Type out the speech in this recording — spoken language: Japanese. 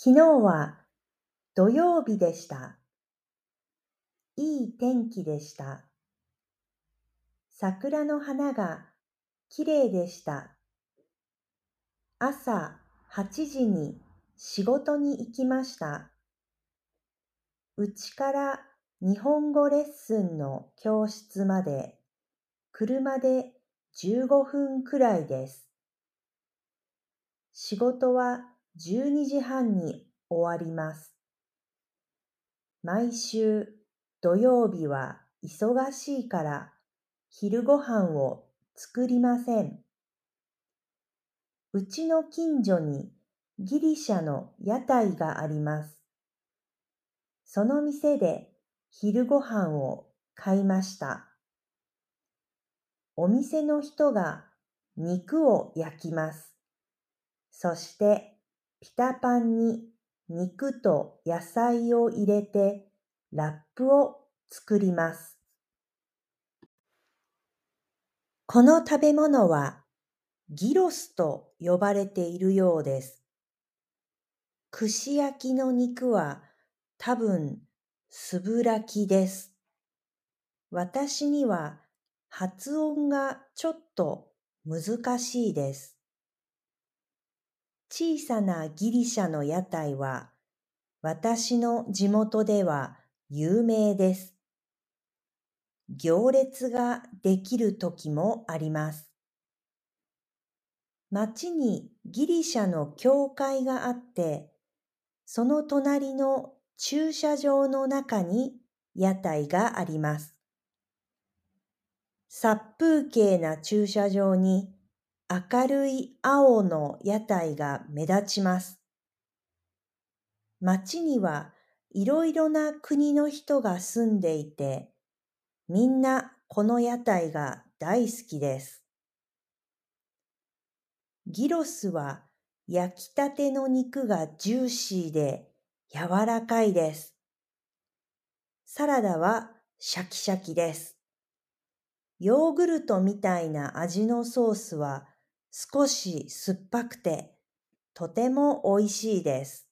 昨日は土曜日でした。いい天気でした。桜の花がきれいでした。朝8時に仕事に行きました。うちから日本語レッスンの教室まで車で15分くらいです。仕事は12時半に終わります。毎週土曜日は忙しいから昼ご飯を作りません。うちの近所にギリシャの屋台があります。その店で昼ご飯を買いました。お店の人が肉を焼きます。そしてピタパンに肉と野菜を入れてラップを作ります。この食べ物はギロスと呼ばれているようです。串焼きの肉は多分すぶらきです。私には発音がちょっと難しいです。小さなギリシャの屋台は私の地元では有名です。行列ができる時もあります。町にギリシャの教会があって、その隣の駐車場の中に屋台があります。殺風景な駐車場に明るい青の屋台が目立ちます。町にはいろいろな国の人が住んでいて、みんなこの屋台が大好きです。ギロスは焼きたての肉がジューシーで柔らかいです。サラダはシャキシャキです。ヨーグルトみたいな味のソースは少し酸っぱくてとても美味しいです。